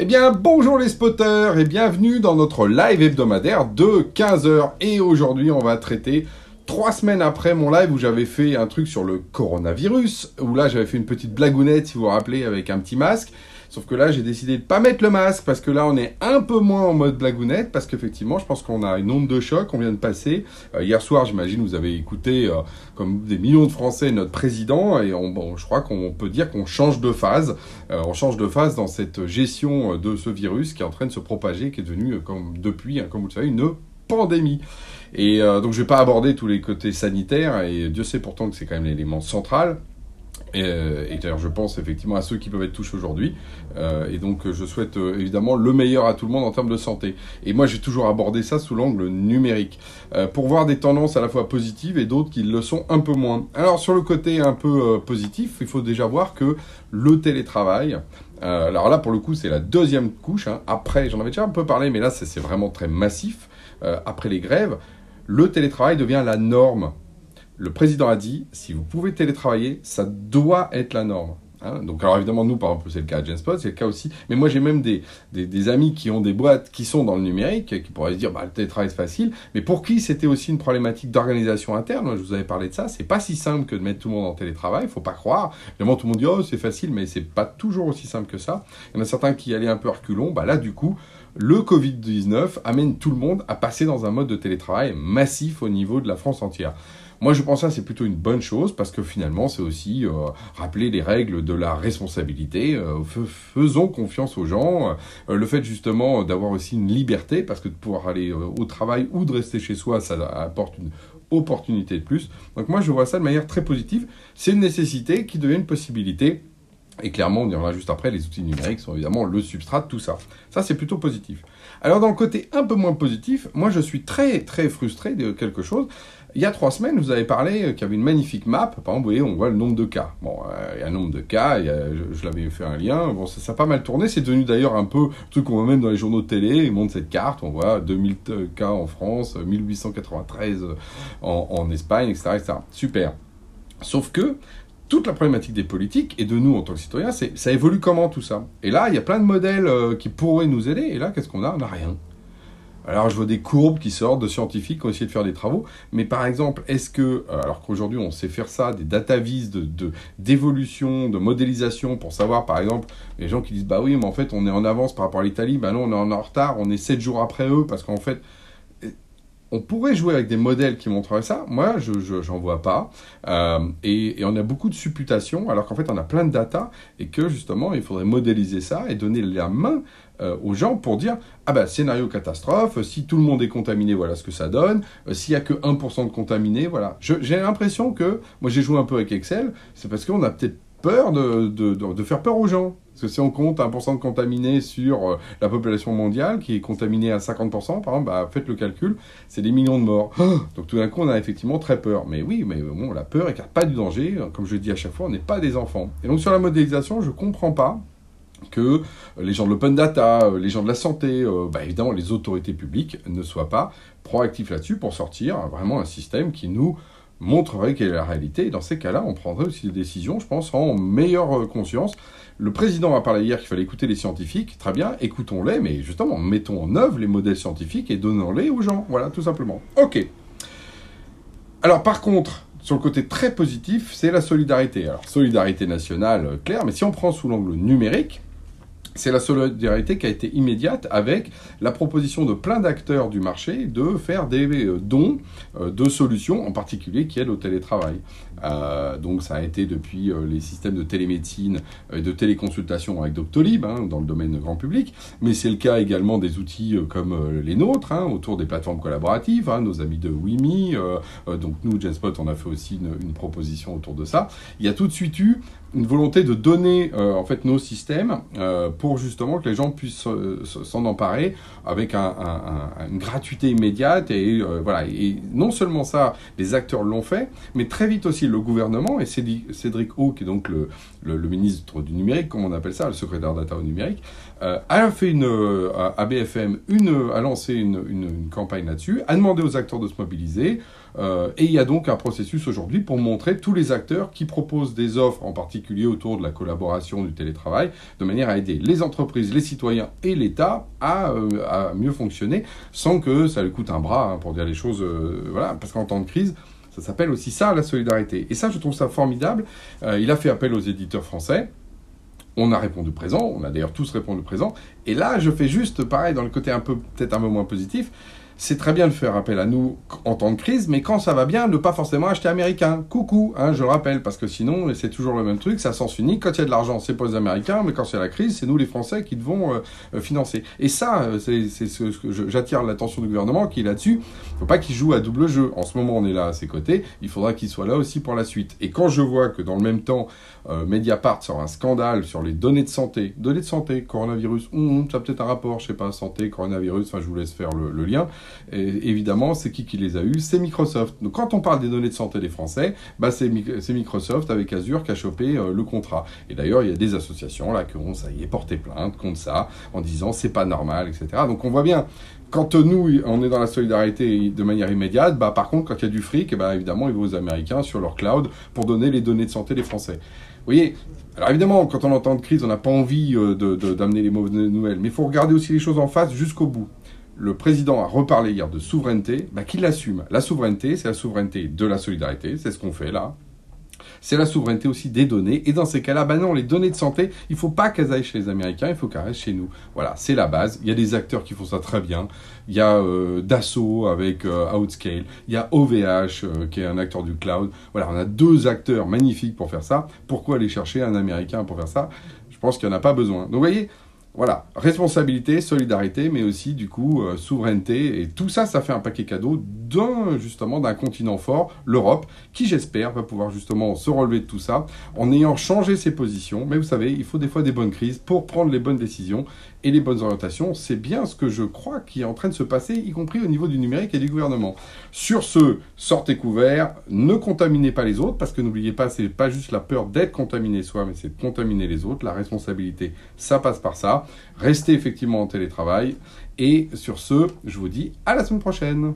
Eh bien, bonjour les spotters et bienvenue dans notre live hebdomadaire de 15h. Et aujourd'hui, on va traiter trois semaines après mon live où j'avais fait un truc sur le coronavirus, où là j'avais fait une petite blagounette, si vous vous rappelez, avec un petit masque. Sauf que là, j'ai décidé de pas mettre le masque parce que là, on est un peu moins en mode blagounette parce qu'effectivement, je pense qu'on a une onde de choc, on vient de passer. Euh, hier soir, j'imagine, vous avez écouté, euh, comme des millions de Français, notre président et on, bon, je crois qu'on peut dire qu'on change de phase. Euh, on change de phase dans cette gestion de ce virus qui est en train de se propager, qui est devenu, comme depuis, hein, comme vous le savez, une pandémie. Et donc, je vais pas aborder tous les côtés sanitaires et Dieu sait pourtant que c'est quand même l'élément central. Euh, et, d'ailleurs, je pense effectivement à ceux qui peuvent être touchés aujourd'hui. Euh, et donc, je souhaite euh, évidemment le meilleur à tout le monde en termes de santé. Et moi, j'ai toujours abordé ça sous l'angle numérique, pour voir des tendances à la fois positives et d'autres qui le sont un peu moins. Alors, sur le côté un peu positif, il faut déjà voir que le télétravail, alors là, pour le coup, c'est la deuxième couche. Hein. Après, j'en avais déjà un peu parlé, mais là, c'est vraiment très massif. Après les grèves, le télétravail devient la norme le président a dit, si vous pouvez télétravailler, ça doit être la norme. Hein. donc alors évidemment nous par exemple c'est le cas à Genspot, c'est le cas aussi, mais moi j'ai même des, amis qui ont des boîtes qui sont dans le numérique, qui pourraient se dire bah, le télétravail c'est facile, mais pour qui c'était aussi une problématique d'organisation interne, je vous avais parlé de ça, c'est pas si simple que de mettre tout le monde en télétravail, il faut pas croire, évidemment tout le monde dit oh c'est facile, mais c'est pas toujours aussi simple que ça, il y en a certains qui allaient un peu reculons, bah là du coup le Covid-19 amène tout le monde à passer dans un mode de télétravail massif au niveau de la France entière. Moi, je pense que c'est plutôt une bonne chose parce que finalement, c'est aussi euh, rappeler les règles de la responsabilité. Euh, faisons confiance aux gens. Euh, le fait justement d'avoir aussi une liberté parce que de pouvoir aller au travail ou de rester chez soi, ça apporte une opportunité de plus. Donc moi, je vois ça de manière très positive. C'est une nécessité qui devient une possibilité. Et clairement, on y reviendra juste après, les outils numériques sont évidemment le substrat de tout ça. Ça, c'est plutôt positif. Alors, dans le côté un peu moins positif, moi, je suis très, très frustré de quelque chose. Il y a trois semaines, vous avez parlé qu'il y avait une magnifique map. Par exemple, vous voyez, on voit le nombre de cas. Bon, euh, il y a un nombre de cas, je, l'avais fait un lien. Bon, ça, a pas mal tourné. C'est devenu d'ailleurs un peu un truc qu'on voit même dans les journaux de télé. Ils montrent cette carte. On voit 2000 cas en France, 1893 en, en Espagne, etc., etc. Super. Sauf que toute la problématique des politiques et de nous en tant que citoyens, c'est ça évolue comment tout ça? Et là, il y a plein de modèles euh, qui pourraient nous aider. Et là, qu'est-ce qu'on a? On n'a rien. Alors je vois des courbes qui sortent de scientifiques qui ont essayé de faire des travaux, mais par exemple, est-ce que, euh, alors qu'aujourd'hui on sait faire ça, des data vis de, d'évolution, de, modélisation pour savoir par exemple, les gens qui disent bah oui, mais en fait on est en avance par rapport à l'Italie, bah non, on est en retard, on est 7 jours après eux, parce qu'en fait, on pourrait jouer avec des modèles qui montreraient ça. Moi, je n'en vois pas. Euh, et, on a beaucoup de supputations, alors qu'en fait, on a plein de data et que justement, il faudrait modéliser ça et donner la main euh, aux gens pour dire ah ben scénario catastrophe, si tout le monde est contaminé, voilà ce que ça donne. Euh, s'il y a que 1% de contaminés, voilà. J'ai l'impression que moi j'ai joué un peu avec Excel, c'est parce qu'on a peut-être peur de, de, de, faire peur aux gens. Parce que si on compte 1% de contaminés sur euh, la population mondiale, qui est contaminée à 50%, par exemple, bah, faites le calcul, c'est des millions de morts. Donc tout d'un coup, on a effectivement très peur. Mais oui, mais bon, la peur écarte pas du danger. Comme je dis à chaque fois, on n'est pas des enfants. Et donc sur la modélisation, je comprends pas que les gens de l'open data, euh, les gens de la santé, euh, bah, évidemment les autorités publiques ne soient pas proactifs là-dessus pour sortir vraiment un système qui nous montrerait quelle est la réalité. Et dans ces cas-là, on prendrait aussi des décisions, je pense, en meilleure euh, conscience. Le président a parlé hier qu'il fallait écouter les scientifiques. Très bien, écoutons-les, mais justement, mettons en œuvre les modèles scientifiques et donnons-les aux gens. Voilà, tout simplement. OK. Alors, par contre, sur le côté très positif, c'est la solidarité. Alors, solidarité nationale, claire, mais si on prend sous l'angle numérique, c'est la solidarité qui a été immédiate avec la proposition de plein d'acteurs du marché de faire des euh, dons euh, de solutions, en particulier qui aident au télétravail. Euh, donc ça a été depuis les systèmes de télémédecine et de téléconsultation avec Doctolib hein, dans le domaine grand public, mais c'est le cas également des outils comme les nôtres hein, autour des plateformes collaboratives, hein, nos amis de Wimi, donc nous Genspot on a fait aussi une, une, proposition autour de ça. Il y a tout de suite eu une volonté de donner en fait nos systèmes pour justement que les gens puissent s'en emparer avec une gratuité immédiate. Et euh, voilà. Et non seulement ça, les acteurs l'ont fait, mais très vite aussi le gouvernement et Cédric O, qui est donc le, ministre du numérique, comme on appelle ça, le secrétaire d'État au numérique, euh, a fait une à BFM une a lancé une, une campagne là-dessus, a demandé aux acteurs de se mobiliser. Euh, et il y a donc un processus aujourd'hui pour montrer tous les acteurs qui proposent des offres, en particulier autour de la collaboration du télétravail, de manière à aider les entreprises, les citoyens et l'État à, à, mieux fonctionner sans que ça lui coûte un bras, hein, pour dire les choses, voilà, parce qu'en temps de crise, ça s'appelle aussi ça la solidarité. Et ça, je trouve ça formidable. il a fait appel aux éditeurs français. On a répondu présent, on a d'ailleurs tous répondu présent. Et là, je fais juste pareil dans le côté un peu, peut-être un peu moins positif c'est très bien de faire appel à nous en temps de crise, mais quand ça va bien, ne pas forcément acheter américain. Coucou, hein, je le rappelle, parce que sinon, c'est toujours le même truc, ça sens unique. Quand il y a de l'argent, c'est pas les Américains, mais quand c'est la crise, c'est nous les Français qui devons euh, euh, financer. Et ça, euh, c'est ce que j'attire l'attention du gouvernement qui est là-dessus. Il faut pas qu'il joue à double jeu. En ce moment, on est là à ses côtés, il faudra qu'il soit là aussi pour la suite. Et quand je vois que dans le même temps, Mediapart sort un scandale sur les données de santé, données de santé, coronavirus, hum, hum, ça peut-être un rapport, je sais pas, santé, coronavirus, enfin je vous laisse faire le lien. Évidemment, c'est qui qui les a eus? C'est Microsoft. Donc quand on parle des données de santé des Français, bah, c'est Microsoft avec Azure qui a chopé euh, le contrat. Et d'ailleurs, il y a des associations là qui ont, ça y est, porté plainte contre ça, en disant c'est pas normal, etc. Donc on voit bien, quand nous, on est dans la solidarité de manière immédiate, bah, par contre, quand il y a du fric, bah, évidemment, ils vont aux Américains sur leur cloud pour donner les données de santé des Français. Vous voyez, alors évidemment, quand on entend de crise, on n'a pas envie euh, d'amener les mauvaises nouvelles, mais il faut regarder aussi les choses en face jusqu'au bout le président a reparlé hier de souveraineté, bah, qu'il l'assume. La souveraineté, c'est la souveraineté de la solidarité, c'est ce qu'on fait là. C'est la souveraineté aussi des données. Et dans ces cas-là, bah non, les données de santé, il ne faut pas qu'elles aillent chez les Américains, il faut qu'elles restent chez nous. Voilà, c'est la base. Il y a des acteurs qui font ça très bien. Il y a euh, Dassault avec euh, Outscale. Il y a OVH euh, qui est un acteur du cloud. Voilà, on a deux acteurs magnifiques pour faire ça. Pourquoi aller chercher un Américain pour faire ça? Je pense qu'il n'y en a pas besoin. Donc vous voyez, voilà, responsabilité, solidarité, mais aussi du coup euh, souveraineté. Et tout ça, ça fait un paquet cadeau d'un justement d'un continent fort, l'Europe, qui j'espère va pouvoir justement se relever de tout ça en ayant changé ses positions. Mais vous savez, il faut des fois des bonnes crises pour prendre les bonnes décisions et les bonnes orientations. C'est bien ce que je crois qui est en train de se passer, y compris au niveau du numérique et du gouvernement. Sur ce, sortez couverts, ne contaminez pas les autres, parce que n'oubliez pas, c'est pas juste la peur d'être contaminé soi, mais c'est de contaminer les autres. La responsabilité, ça passe par ça. Restez effectivement en télétravail. Et sur ce, je vous dis à la semaine prochaine.